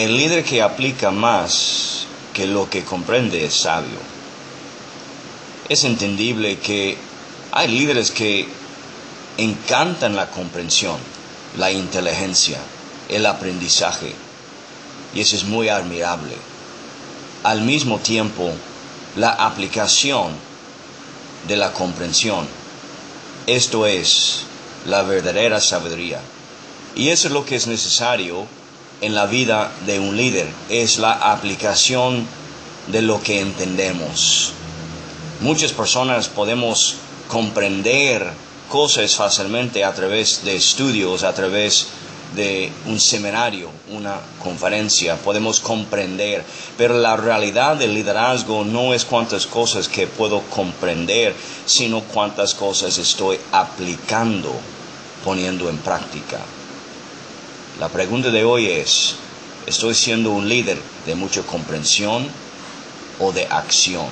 El líder que aplica más que lo que comprende es sabio. Es entendible que hay líderes que encantan la comprensión, la inteligencia, el aprendizaje, y eso es muy admirable. Al mismo tiempo, la aplicación de la comprensión, esto es la verdadera sabiduría. Y eso es lo que es necesario en la vida de un líder, es la aplicación de lo que entendemos. Muchas personas podemos comprender cosas fácilmente a través de estudios, a través de un seminario, una conferencia, podemos comprender, pero la realidad del liderazgo no es cuántas cosas que puedo comprender, sino cuántas cosas estoy aplicando, poniendo en práctica. La pregunta de hoy es, ¿estoy siendo un líder de mucha comprensión o de acción?